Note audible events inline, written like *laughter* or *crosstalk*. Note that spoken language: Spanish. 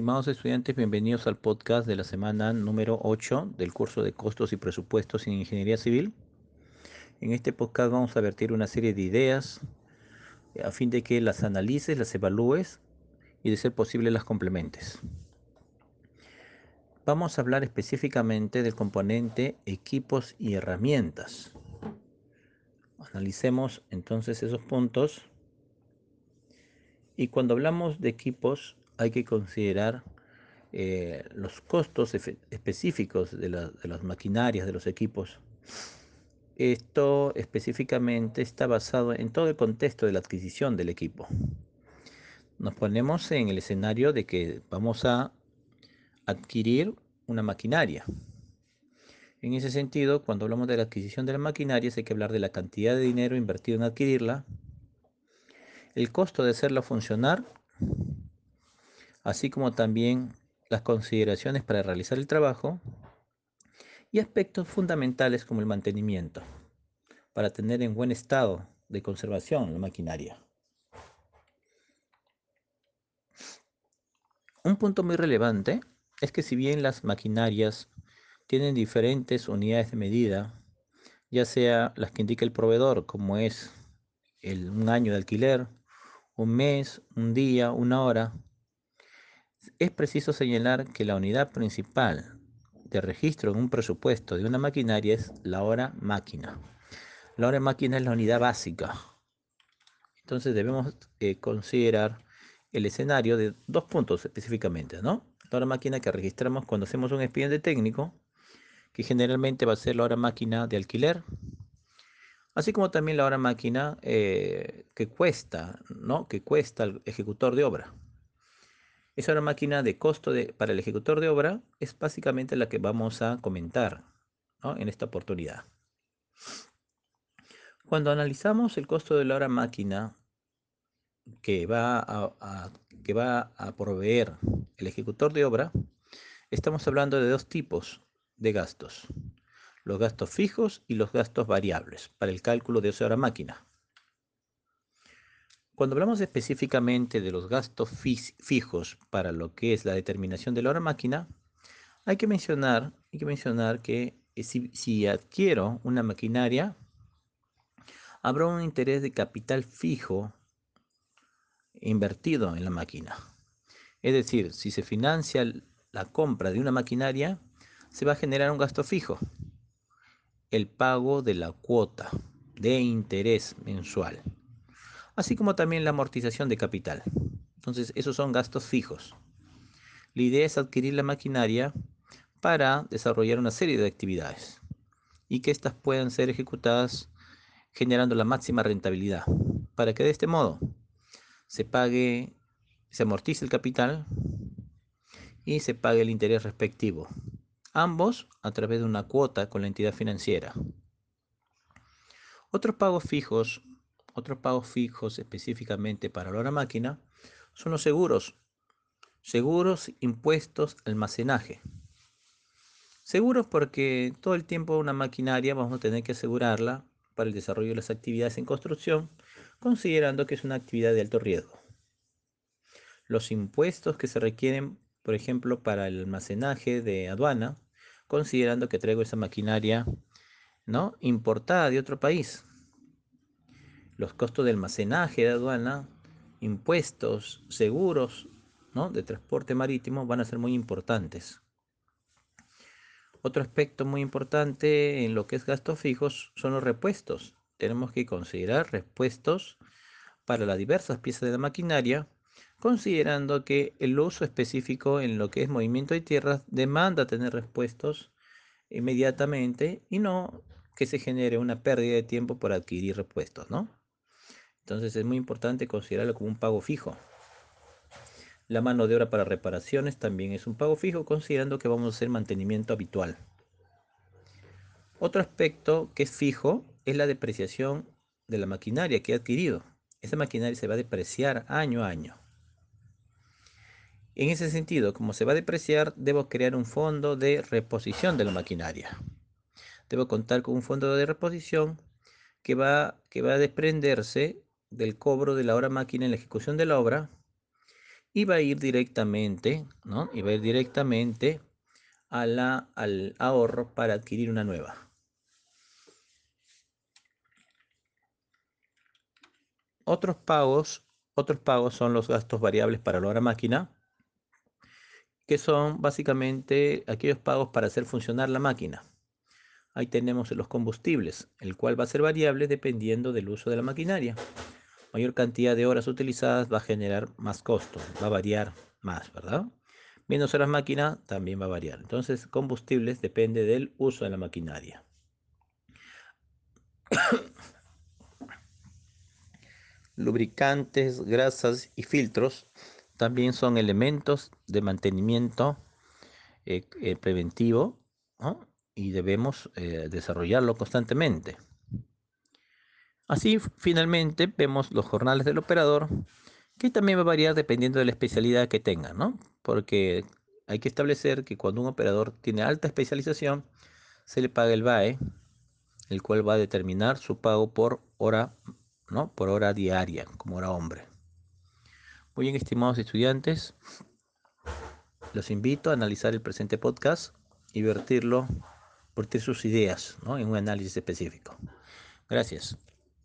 estimados estudiantes, bienvenidos al podcast de la semana número 8 del curso de costos y presupuestos en ingeniería civil. En este podcast vamos a vertir una serie de ideas a fin de que las analices, las evalúes y de ser posible las complementes. Vamos a hablar específicamente del componente equipos y herramientas. Analicemos entonces esos puntos. Y cuando hablamos de equipos, hay que considerar eh, los costos específicos de, de las maquinarias, de los equipos. Esto específicamente está basado en todo el contexto de la adquisición del equipo. Nos ponemos en el escenario de que vamos a adquirir una maquinaria. En ese sentido, cuando hablamos de la adquisición de la maquinaria, hay que hablar de la cantidad de dinero invertido en adquirirla, el costo de hacerla funcionar así como también las consideraciones para realizar el trabajo y aspectos fundamentales como el mantenimiento, para tener en buen estado de conservación la maquinaria. Un punto muy relevante es que si bien las maquinarias tienen diferentes unidades de medida, ya sea las que indica el proveedor, como es el, un año de alquiler, un mes, un día, una hora, es preciso señalar que la unidad principal de registro en un presupuesto de una maquinaria es la hora máquina. La hora máquina es la unidad básica. Entonces debemos eh, considerar el escenario de dos puntos específicamente, ¿no? La hora máquina que registramos cuando hacemos un expediente técnico, que generalmente va a ser la hora máquina de alquiler, así como también la hora máquina eh, que cuesta, ¿no? Que cuesta el ejecutor de obra. Esa hora máquina de costo para el ejecutor de obra es básicamente la que vamos a comentar en esta oportunidad. Cuando analizamos el costo de la hora máquina que va a, que va a proveer el ejecutor de obra, estamos hablando de dos tipos de gastos. Los gastos fijos y los gastos variables para el cálculo de esa hora máquina. Cuando hablamos específicamente de los gastos fijos para lo que es la determinación de la hora máquina, hay que mencionar, que, eh, si, adquiero una maquinaria, habrá un interés de capital fijo invertido en la máquina. Es decir, si se financia la compra de una maquinaria, se va a generar un gasto fijo, el pago de la cuota de interés mensual así como también la amortización de capital. Entonces, esos son gastos fijos. La idea es adquirir la maquinaria para desarrollar una serie de actividades y que éstas puedan ser ejecutadas generando la máxima rentabilidad, para que de este modo se pague, se amortice el capital y se pague el interés respectivo, ambos a través de una cuota con la entidad financiera. Otros pagos fijos otros pagos fijos específicamente para la máquina son los seguros. Seguros, impuestos, almacenaje. Seguros porque todo el tiempo una maquinaria vamos a tener que asegurarla para el desarrollo de las actividades en construcción, considerando que es una actividad de alto riesgo. Los impuestos que se requieren, por ejemplo, para el almacenaje de aduana, considerando que traigo esa maquinaria ¿no? importada de otro país, los costos de almacenaje de aduana, impuestos, seguros ¿no? de transporte marítimo van a ser muy importantes. Otro aspecto muy importante en lo que es gastos fijos son los repuestos. Tenemos que considerar repuestos para las diversas piezas de la maquinaria, considerando que el uso específico en lo que es movimiento de tierras demanda tener repuestos inmediatamente y no que se genere una pérdida de tiempo por adquirir repuestos, ¿no? Entonces es muy importante considerarlo como un pago fijo. La mano de obra para reparaciones también es un pago fijo, considerando que vamos a hacer mantenimiento habitual. Otro aspecto que es fijo es la depreciación de la maquinaria que he adquirido. Esa maquinaria se va a depreciar año a año. En ese sentido, como se va a depreciar, debo crear un fondo de reposición de la maquinaria. Debo contar con un fondo de reposición que va, que va a desprenderse del cobro de la hora máquina en la ejecución de la obra y va a ir directamente, ¿no? Y va a ir directamente a la, al ahorro para adquirir una nueva. Otros pagos, otros pagos son los gastos variables para la hora máquina, que son básicamente aquellos pagos para hacer funcionar la máquina. Ahí tenemos los combustibles, el cual va a ser variable dependiendo del uso de la maquinaria. Mayor cantidad de horas utilizadas va a generar más costo, va a variar más, ¿verdad? Menos horas máquina también va a variar. Entonces, combustibles depende del uso de la maquinaria. *coughs* Lubricantes, grasas y filtros también son elementos de mantenimiento eh, eh, preventivo y debemos eh, desarrollarlo constantemente. Así, finalmente, vemos los jornales del operador, que también va a variar dependiendo de la especialidad que tenga, ¿no? Porque hay que establecer que cuando un operador tiene alta especialización, se le paga el BAE, el cual va a determinar su pago por hora, ¿no? Por hora diaria, como hora hombre. Muy bien, estimados estudiantes, los invito a analizar el presente podcast y vertirlo, vertir sus ideas ¿no? en un análisis específico. Gracias.